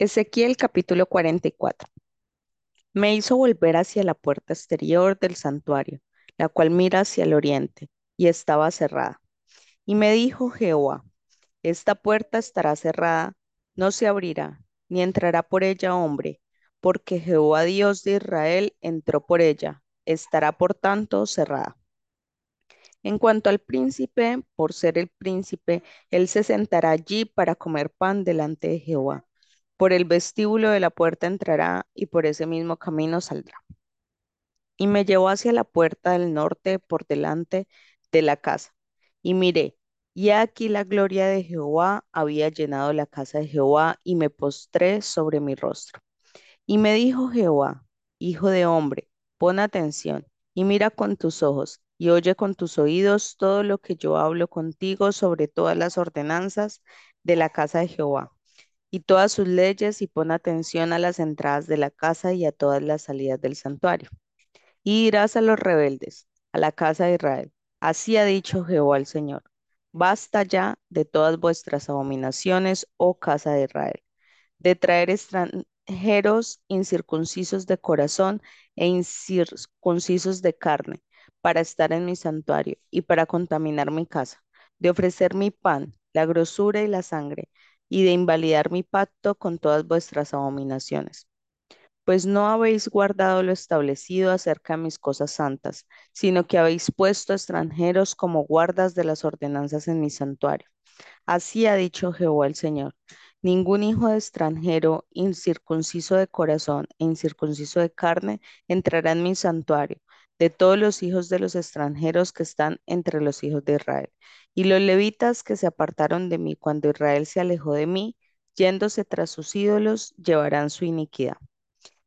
Ezequiel capítulo 44. Me hizo volver hacia la puerta exterior del santuario, la cual mira hacia el oriente, y estaba cerrada. Y me dijo Jehová, esta puerta estará cerrada, no se abrirá, ni entrará por ella hombre, porque Jehová Dios de Israel entró por ella, estará por tanto cerrada. En cuanto al príncipe, por ser el príncipe, él se sentará allí para comer pan delante de Jehová. Por el vestíbulo de la puerta entrará y por ese mismo camino saldrá. Y me llevó hacia la puerta del norte por delante de la casa. Y miré, y aquí la gloria de Jehová había llenado la casa de Jehová, y me postré sobre mi rostro. Y me dijo Jehová, Hijo de hombre, pon atención, y mira con tus ojos, y oye con tus oídos todo lo que yo hablo contigo sobre todas las ordenanzas de la casa de Jehová y todas sus leyes, y pon atención a las entradas de la casa y a todas las salidas del santuario. Y dirás a los rebeldes, a la casa de Israel, así ha dicho Jehová el Señor, basta ya de todas vuestras abominaciones, oh casa de Israel, de traer extranjeros incircuncisos de corazón e incircuncisos de carne, para estar en mi santuario y para contaminar mi casa, de ofrecer mi pan, la grosura y la sangre, y de invalidar mi pacto con todas vuestras abominaciones. Pues no habéis guardado lo establecido acerca de mis cosas santas, sino que habéis puesto extranjeros como guardas de las ordenanzas en mi santuario. Así ha dicho Jehová el Señor. Ningún hijo de extranjero, incircunciso de corazón e incircunciso de carne, entrará en mi santuario, de todos los hijos de los extranjeros que están entre los hijos de Israel. Y los levitas que se apartaron de mí cuando Israel se alejó de mí, yéndose tras sus ídolos, llevarán su iniquidad.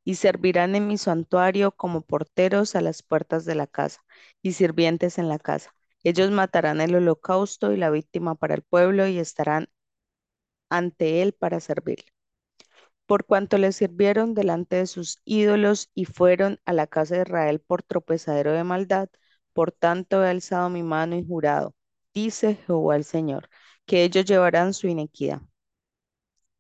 Y servirán en mi santuario como porteros a las puertas de la casa y sirvientes en la casa. Ellos matarán el holocausto y la víctima para el pueblo y estarán ante él para servirle por cuanto le sirvieron delante de sus ídolos y fueron a la casa de Israel por tropezadero de maldad, por tanto he alzado mi mano y jurado, dice Jehová el Señor, que ellos llevarán su iniquidad.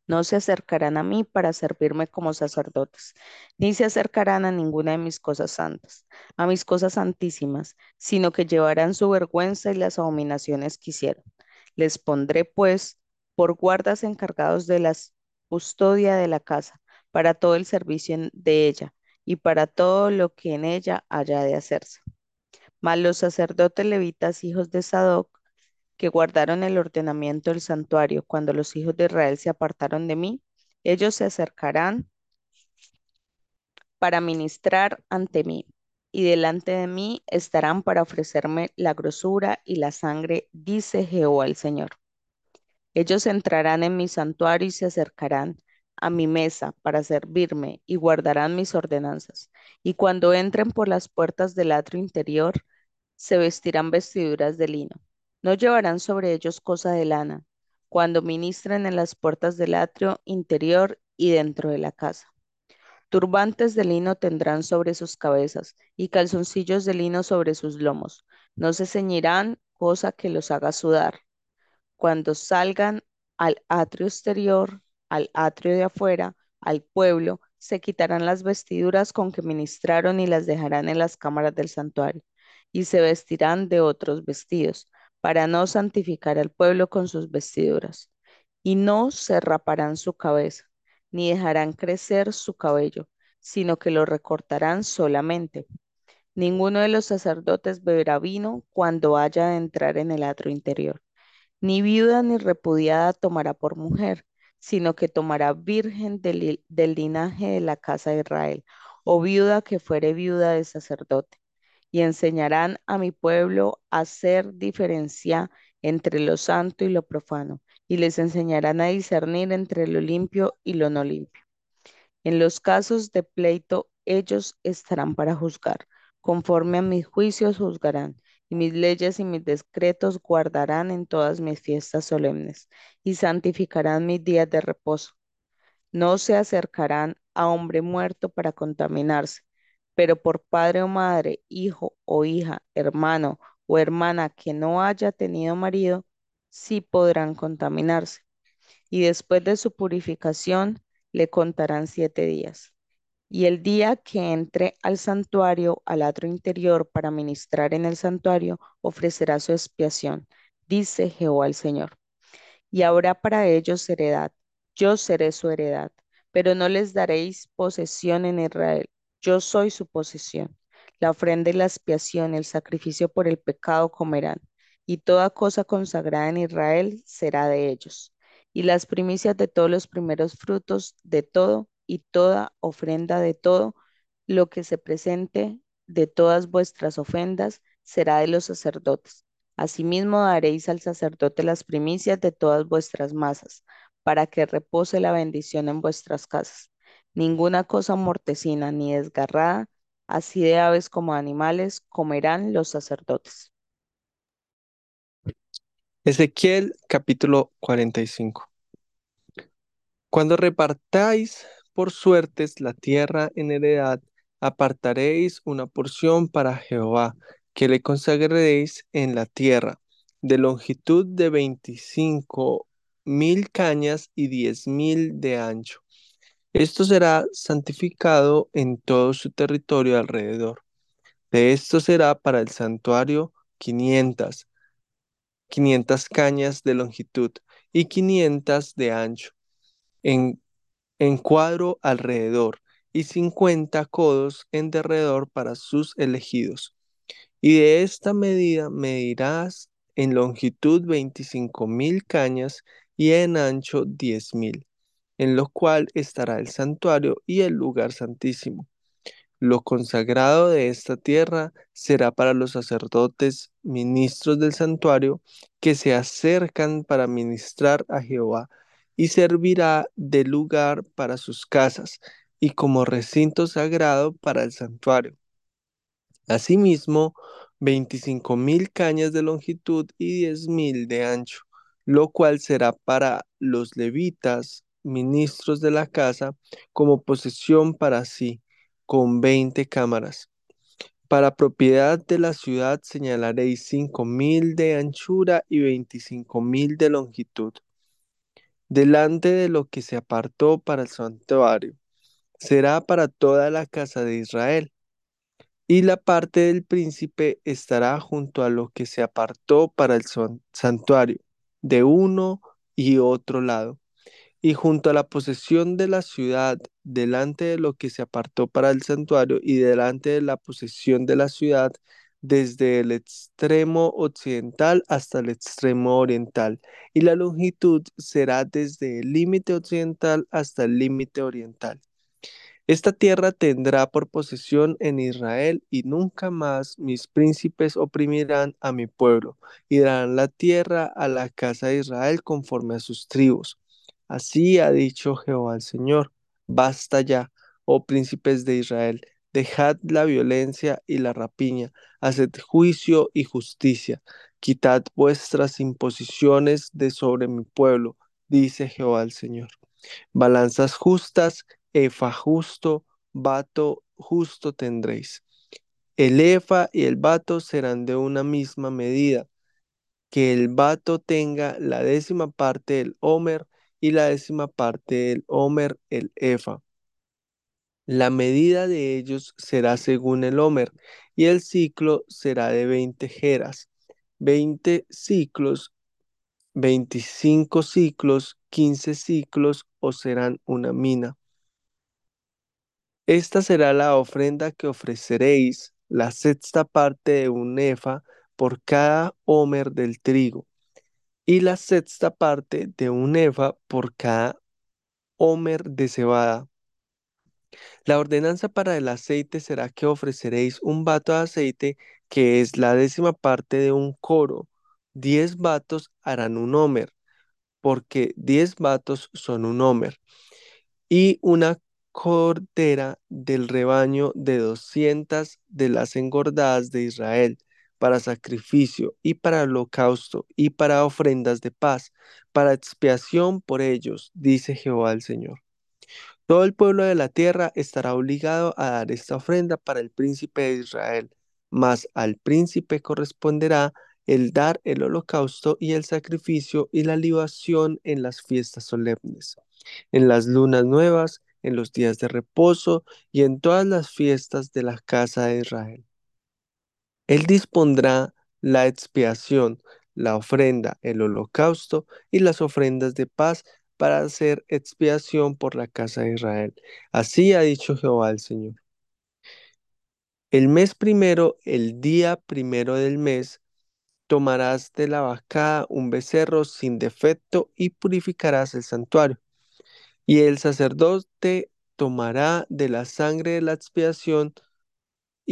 No se acercarán a mí para servirme como sacerdotes, ni se acercarán a ninguna de mis cosas santas, a mis cosas santísimas, sino que llevarán su vergüenza y las abominaciones que hicieron. Les pondré, pues, por guardas encargados de las custodia de la casa, para todo el servicio de ella y para todo lo que en ella haya de hacerse. Mas los sacerdotes levitas, hijos de Sadoc, que guardaron el ordenamiento del santuario cuando los hijos de Israel se apartaron de mí, ellos se acercarán para ministrar ante mí, y delante de mí estarán para ofrecerme la grosura y la sangre, dice Jehová el Señor. Ellos entrarán en mi santuario y se acercarán a mi mesa para servirme y guardarán mis ordenanzas. Y cuando entren por las puertas del atrio interior, se vestirán vestiduras de lino. No llevarán sobre ellos cosa de lana, cuando ministren en las puertas del atrio interior y dentro de la casa. Turbantes de lino tendrán sobre sus cabezas y calzoncillos de lino sobre sus lomos. No se ceñirán cosa que los haga sudar cuando salgan al atrio exterior, al atrio de afuera, al pueblo, se quitarán las vestiduras con que ministraron y las dejarán en las cámaras del santuario, y se vestirán de otros vestidos, para no santificar al pueblo con sus vestiduras. Y no se raparán su cabeza, ni dejarán crecer su cabello, sino que lo recortarán solamente. Ninguno de los sacerdotes beberá vino cuando haya de entrar en el atrio interior ni viuda ni repudiada tomará por mujer, sino que tomará virgen del, linaje de la casa de Israel, o viuda que fuere viuda de sacerdote. Y enseñarán a mi pueblo a hacer diferencia entre lo santo y lo profano, y les enseñarán a discernir entre lo limpio y lo no limpio. En los casos de pleito, ellos estarán para juzgar, conforme a mis juicios juzgarán, y mis leyes y mis decretos guardarán en todas mis fiestas solemnes, y santificarán mis días de reposo. No se acercarán a hombre muerto para contaminarse, pero por padre o madre, hijo o hija, hermano o hermana que no haya tenido marido, sí podrán contaminarse. Y después de su purificación, le contarán siete días. Y el día que entre al santuario, al atrio interior, para ministrar en el santuario, ofrecerá su expiación, dice Jehová el Señor. Y habrá para ellos heredad, yo seré su heredad, pero no les daréis posesión en Israel, yo soy su posesión. La ofrenda y la expiación, el sacrificio por el pecado comerán, y toda cosa consagrada en Israel será de ellos. Y las primicias de todos los primeros frutos de todo y toda ofrenda de todo lo que se presente de todas vuestras ofrendas será de los sacerdotes. Asimismo daréis al sacerdote las primicias de todas vuestras masas, para que repose la bendición en vuestras casas. Ninguna cosa mortecina ni desgarrada, así de aves como animales, comerán los sacerdotes. Ezequiel capítulo 45. Cuando repartáis por suertes la tierra en heredad, apartaréis una porción para Jehová, que le consagraréis en la tierra, de longitud de veinticinco mil cañas y diez mil de ancho. Esto será santificado en todo su territorio alrededor. De esto será para el santuario quinientas, quinientas cañas de longitud y quinientas de ancho, en, en cuadro alrededor, y cincuenta codos en derredor para sus elegidos. Y de esta medida medirás en longitud veinticinco mil cañas y en ancho diez mil, en lo cual estará el santuario y el lugar santísimo. Lo consagrado de esta tierra será para los sacerdotes, ministros del santuario, que se acercan para ministrar a Jehová, y servirá de lugar para sus casas, y como recinto sagrado para el santuario. Asimismo, veinticinco mil cañas de longitud y diez mil de ancho, lo cual será para los levitas, ministros de la casa, como posesión para sí, con veinte cámaras. Para propiedad de la ciudad señalaréis cinco mil de anchura y veinticinco mil de longitud. Delante de lo que se apartó para el santuario, será para toda la casa de Israel y la parte del príncipe estará junto a lo que se apartó para el santuario, de uno y otro lado, y junto a la posesión de la ciudad, delante de lo que se apartó para el santuario, y delante de la posesión de la ciudad, desde el extremo occidental hasta el extremo oriental, y la longitud será desde el límite occidental hasta el límite oriental. Esta tierra tendrá por posesión en Israel y nunca más mis príncipes oprimirán a mi pueblo y darán la tierra a la casa de Israel conforme a sus tribus. Así ha dicho Jehová el Señor. Basta ya, oh príncipes de Israel, dejad la violencia y la rapiña, haced juicio y justicia, quitad vuestras imposiciones de sobre mi pueblo, dice Jehová el Señor. Balanzas justas efa justo, vato justo tendréis. El efa y el vato serán de una misma medida, que el vato tenga la décima parte del homer y la décima parte del homer el efa. La medida de ellos será según el homer, y el ciclo será de 20 jeras, 20 ciclos, 25 ciclos, 15 ciclos, o serán una mina. Esta será la ofrenda que ofreceréis, la sexta parte de un efa por cada homer del trigo, y la sexta parte de un efa por cada homer de cebada. La ordenanza para el aceite será que ofreceréis un vato de aceite, que es la décima parte de un coro. Diez vatos harán un homer, porque diez vatos son un homer. Y una cordera del rebaño de doscientas de las engordadas de Israel, para sacrificio y para holocausto y para ofrendas de paz, para expiación por ellos, dice Jehová el Señor. Todo el pueblo de la tierra estará obligado a dar esta ofrenda para el príncipe de Israel, mas al príncipe corresponderá el dar el holocausto y el sacrificio y la libación en las fiestas solemnes. en las lunas nuevas, en los días de reposo y en todas las fiestas de la casa de Israel. Él dispondrá la expiación, la ofrenda, el holocausto y las ofrendas de paz para hacer expiación por la casa de Israel. Así ha dicho Jehová el Señor. El mes primero, el día primero del mes, tomarás de la vaca un becerro sin defecto y purificarás el santuario. Y el sacerdote tomará de la sangre de la expiación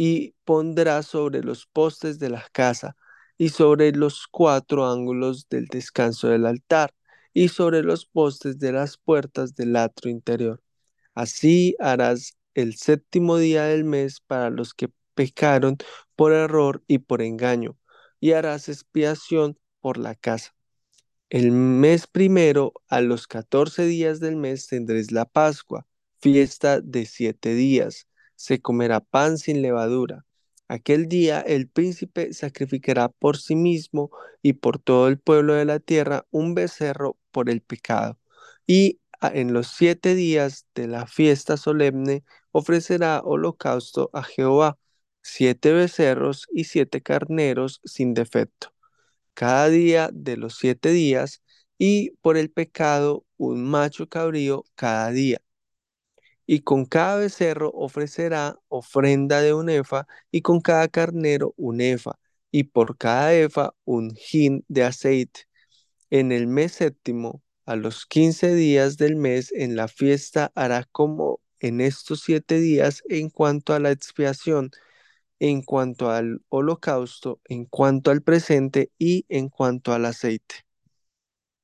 y pondrá sobre los postes de la casa y sobre los cuatro ángulos del descanso del altar y sobre los postes de las puertas del atrio interior. Así harás el séptimo día del mes para los que pecaron por error y por engaño, y harás expiación por la casa. El mes primero, a los catorce días del mes, tendréis la Pascua, fiesta de siete días. Se comerá pan sin levadura. Aquel día el príncipe sacrificará por sí mismo y por todo el pueblo de la tierra un becerro por el pecado. Y en los siete días de la fiesta solemne ofrecerá holocausto a Jehová, siete becerros y siete carneros sin defecto cada día de los siete días, y por el pecado un macho cabrío cada día. Y con cada becerro ofrecerá ofrenda de un efa, y con cada carnero un efa, y por cada efa un hin de aceite. En el mes séptimo, a los quince días del mes, en la fiesta hará como en estos siete días en cuanto a la expiación, en cuanto al holocausto, en cuanto al presente y en cuanto al aceite.